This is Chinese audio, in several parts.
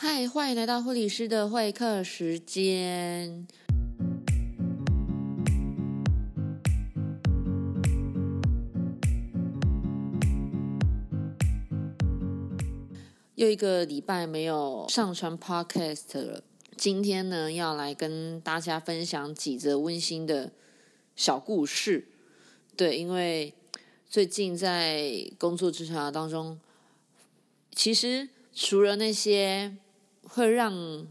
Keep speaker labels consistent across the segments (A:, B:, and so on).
A: 嗨，欢迎来到护理师的会客时间。又一个礼拜没有上传 Podcast 了，今天呢要来跟大家分享几则温馨的小故事。对，因为最近在工作职场当中，其实除了那些会让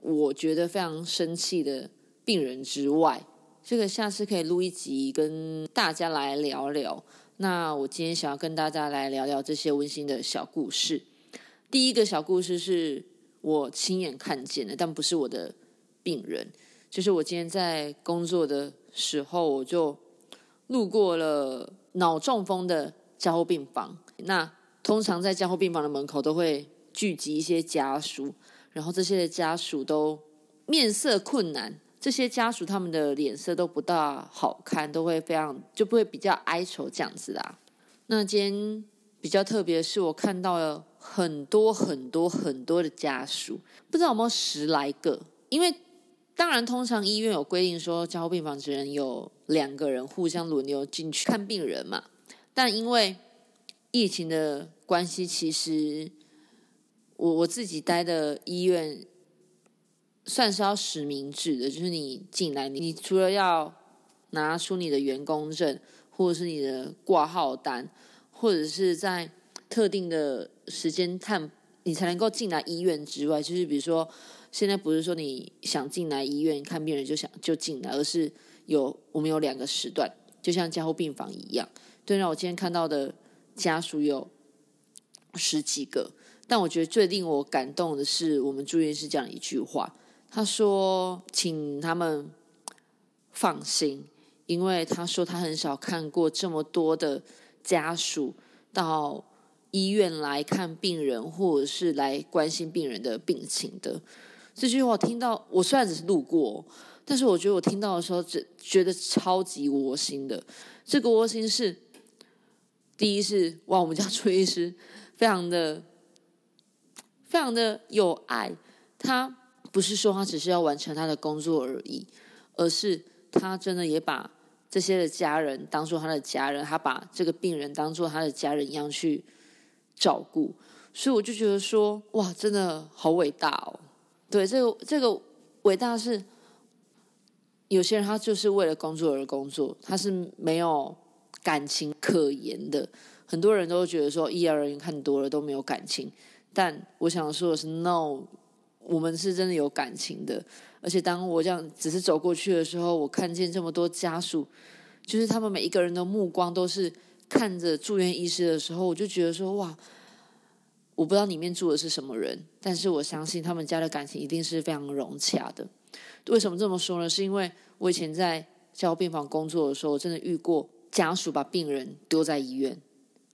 A: 我觉得非常生气的病人之外，这个下次可以录一集跟大家来聊聊。那我今天想要跟大家来聊聊这些温馨的小故事。第一个小故事是我亲眼看见的，但不是我的病人，就是我今天在工作的时候，我就路过了脑中风的加护病房。那通常在加护病房的门口都会聚集一些家属，然后这些的家属都面色困难，这些家属他们的脸色都不大好看，都会非常就不会比较哀愁这样子啦。那今天比较特别的是，我看到了。很多很多很多的家属，不知道有没有十来个？因为当然，通常医院有规定说，加护病房只能有两个人互相轮流进去看病人嘛。但因为疫情的关系，其实我我自己待的医院算是要实名制的，就是你进来，你除了要拿出你的员工证，或者是你的挂号单，或者是在特定的。时间探你才能够进来医院之外，就是比如说，现在不是说你想进来医院看病人就想就进来，而是有我们有两个时段，就像加护病房一样。对，那我今天看到的家属有十几个，但我觉得最令我感动的是我们住院师讲一句话，他说：“请他们放心，因为他说他很少看过这么多的家属到。”医院来看病人，或者是来关心病人的病情的这句话我，听到我虽然只是路过，但是我觉得我听到的时候，只觉得超级窝心的。这个窝心是，第一是哇，我们家崔医师非常的、非常的有爱，他不是说他只是要完成他的工作而已，而是他真的也把这些的家人当做他的家人，他把这个病人当做他的家人一样去。照顾，所以我就觉得说，哇，真的好伟大哦！对，这个这个伟大是，有些人他就是为了工作而工作，他是没有感情可言的。很多人都觉得说，医疗人员看多了都没有感情，但我想说的是，no，我们是真的有感情的。而且当我这样只是走过去的时候，我看见这么多家属，就是他们每一个人的目光都是。看着住院医师的时候，我就觉得说哇，我不知道里面住的是什么人，但是我相信他们家的感情一定是非常融洽的。为什么这么说呢？是因为我以前在交病房工作的时候，我真的遇过家属把病人丢在医院，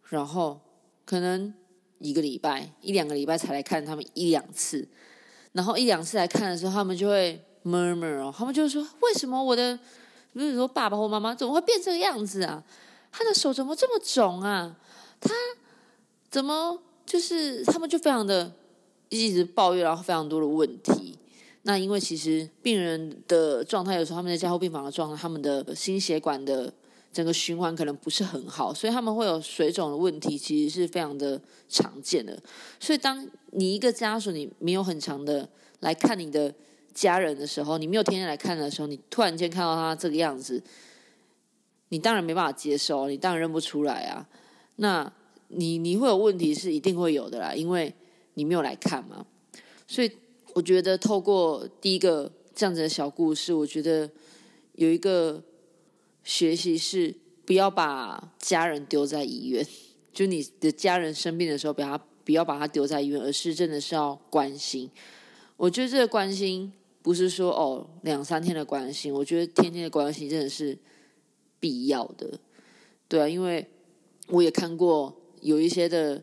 A: 然后可能一个礼拜、一两个礼拜才来看他们一两次，然后一两次来看的时候，他们就会 murmur 哦，他们就说为什么我的，比如说爸爸或妈妈怎么会变这个样子啊？他的手怎么这么肿啊？他怎么就是他们就非常的一直抱怨，然后非常多的问题。那因为其实病人的状态有时候他们在加护病房的状态，他们的心血管的整个循环可能不是很好，所以他们会有水肿的问题，其实是非常的常见的。所以当你一个家属你没有很长的来看你的家人的时候，你没有天天来看的时候，你突然间看到他这个样子。你当然没办法接受，你当然认不出来啊。那你你会有问题是一定会有的啦，因为你没有来看嘛。所以我觉得透过第一个这样子的小故事，我觉得有一个学习是不要把家人丢在医院，就你的家人生病的时候，不要不要把他丢在医院，而是真的是要关心。我觉得这个关心不是说哦两三天的关心，我觉得天天的关心真的是。必要的，对啊，因为我也看过有一些的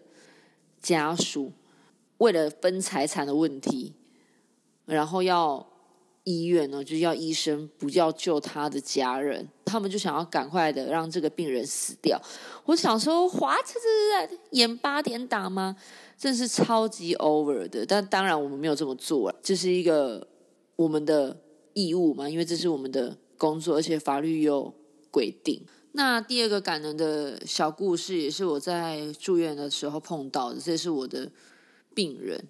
A: 家属为了分财产的问题，然后要医院呢，就要医生不要救他的家人，他们就想要赶快的让这个病人死掉。我想说，华这是在演八点档吗？真是超级 over 的。但当然我们没有这么做，这是一个我们的义务嘛，因为这是我们的工作，而且法律有规定。那第二个感人的小故事，也是我在住院的时候碰到的，这是我的病人。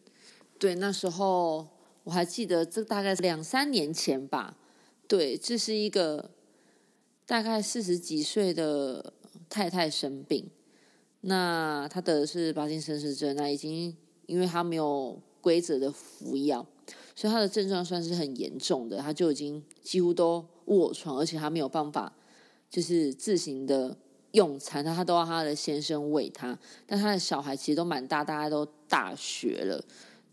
A: 对，那时候我还记得，这大概两三年前吧。对，这是一个大概四十几岁的太太生病，那她得的是帕金森氏症，那已经因为她没有规则的服药，所以她的症状算是很严重的，她就已经几乎都卧床，而且她没有办法。就是自行的用餐，他他都要他的先生喂他，但他的小孩其实都蛮大，大家都大学了。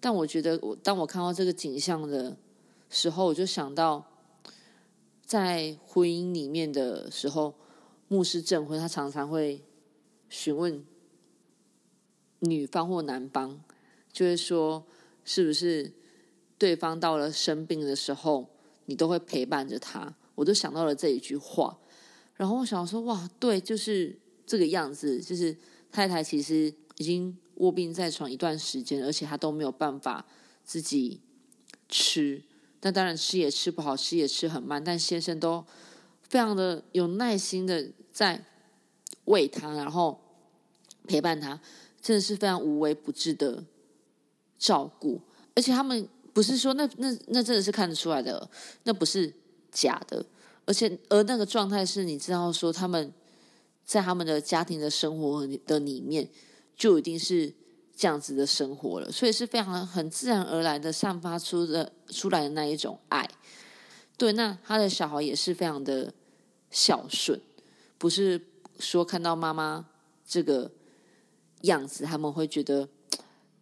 A: 但我觉得，我当我看到这个景象的时候，我就想到，在婚姻里面的时候，牧师证婚，他常常会询问女方或男方，就会说，是不是对方到了生病的时候，你都会陪伴着他？我都想到了这一句话。然后我想说，哇，对，就是这个样子。就是太太其实已经卧病在床一段时间，而且她都没有办法自己吃。那当然吃也吃不好，吃也吃很慢。但先生都非常的有耐心的在喂他，然后陪伴他，真的是非常无微不至的照顾。而且他们不是说那那那真的是看得出来的，那不是假的。而且，而那个状态是你知道，说他们在他们的家庭的生活的里面，就一定是这样子的生活了，所以是非常很自然而然的散发出的出来的那一种爱。对，那他的小孩也是非常的孝顺，不是说看到妈妈这个样子，他们会觉得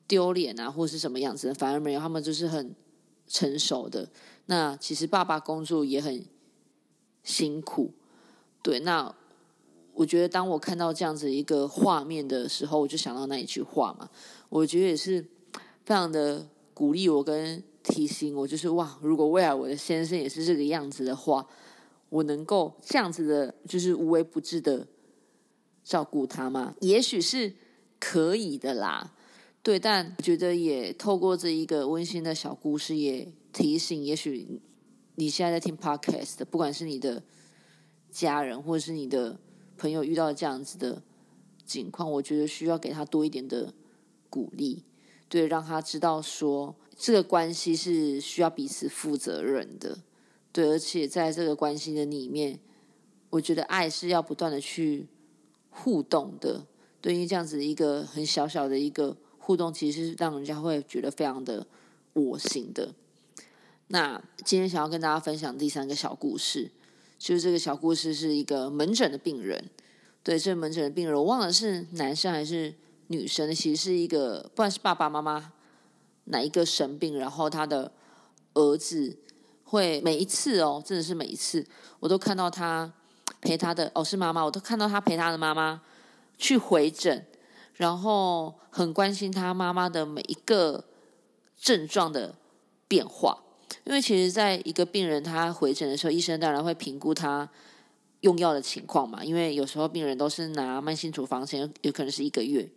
A: 丢脸啊，或是什么样子，反而没有，他们就是很成熟的。那其实爸爸工作也很。辛苦，对，那我觉得当我看到这样子一个画面的时候，我就想到那一句话嘛，我觉得也是非常的鼓励我跟提醒我，就是哇，如果未来我的先生也是这个样子的话，我能够这样子的，就是无微不至的照顾他吗？也许是可以的啦，对，但我觉得也透过这一个温馨的小故事，也提醒，也许。你现在在听 podcast，不管是你的家人或者是你的朋友遇到这样子的情况，我觉得需要给他多一点的鼓励，对，让他知道说这个关系是需要彼此负责任的，对，而且在这个关系的里面，我觉得爱是要不断的去互动的，对，因为这样子一个很小小的一个互动，其实是让人家会觉得非常的我行的。那今天想要跟大家分享第三个小故事，就是这个小故事是一个门诊的病人。对，这门诊的病人，我忘了是男生还是女生。其实是一个，不管是爸爸妈妈哪一个生病，然后他的儿子会每一次哦，真的是每一次，我都看到他陪他的哦，是妈妈，我都看到他陪他的妈妈去回诊，然后很关心他妈妈的每一个症状的变化。因为其实，在一个病人他回诊的时候，医生当然会评估他用药的情况嘛。因为有时候病人都是拿慢性处方前有可能是一个月，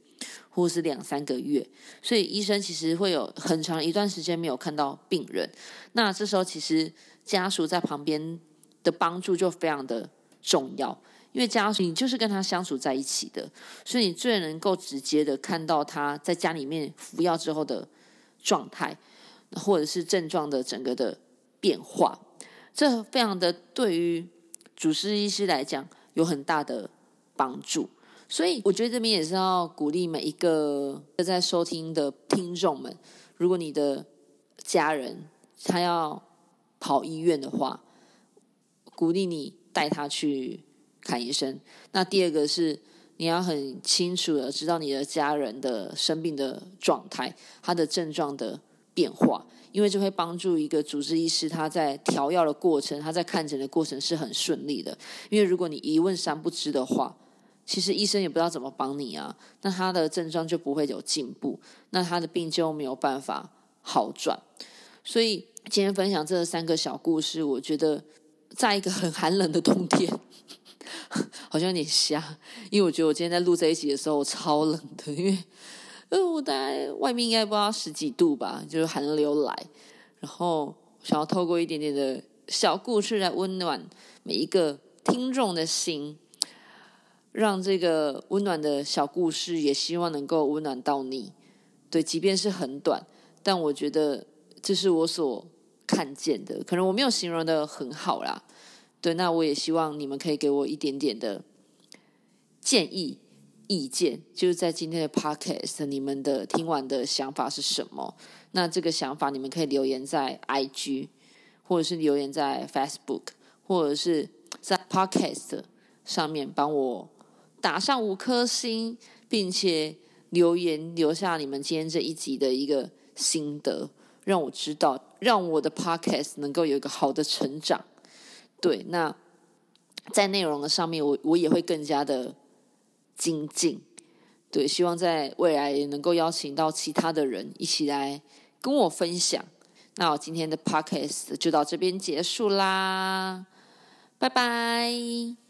A: 或是两三个月，所以医生其实会有很长一段时间没有看到病人。那这时候，其实家属在旁边的帮助就非常的重要，因为家属你就是跟他相处在一起的，所以你最能够直接的看到他在家里面服药之后的状态。或者是症状的整个的变化，这非常的对于主治医师来讲有很大的帮助。所以我觉得这边也是要鼓励每一个在收听的听众们，如果你的家人他要跑医院的话，鼓励你带他去看医生。那第二个是你要很清楚的知道你的家人的生病的状态，他的症状的。变化，因为这会帮助一个主治医师，他在调药的过程，他在看诊的过程是很顺利的。因为如果你一问三不知的话，其实医生也不知道怎么帮你啊，那他的症状就不会有进步，那他的病就没有办法好转。所以今天分享这三个小故事，我觉得在一个很寒冷的冬天，好像有点瞎，因为我觉得我今天在录这一集的时候我超冷的，因为。呃，我大概外面应该不知道十几度吧，就是寒流来，然后想要透过一点点的小故事来温暖每一个听众的心，让这个温暖的小故事也希望能够温暖到你。对，即便是很短，但我觉得这是我所看见的，可能我没有形容的很好啦。对，那我也希望你们可以给我一点点的建议。意见就是在今天的 podcast，你们的听完的想法是什么？那这个想法你们可以留言在 IG，或者是留言在 Facebook，或者是在 podcast 上面帮我打上五颗星，并且留言留下你们今天这一集的一个心得，让我知道，让我的 podcast 能够有一个好的成长。对，那在内容的上面，我我也会更加的。精进，对，希望在未来也能够邀请到其他的人一起来跟我分享。那我今天的 podcast 就到这边结束啦，拜拜。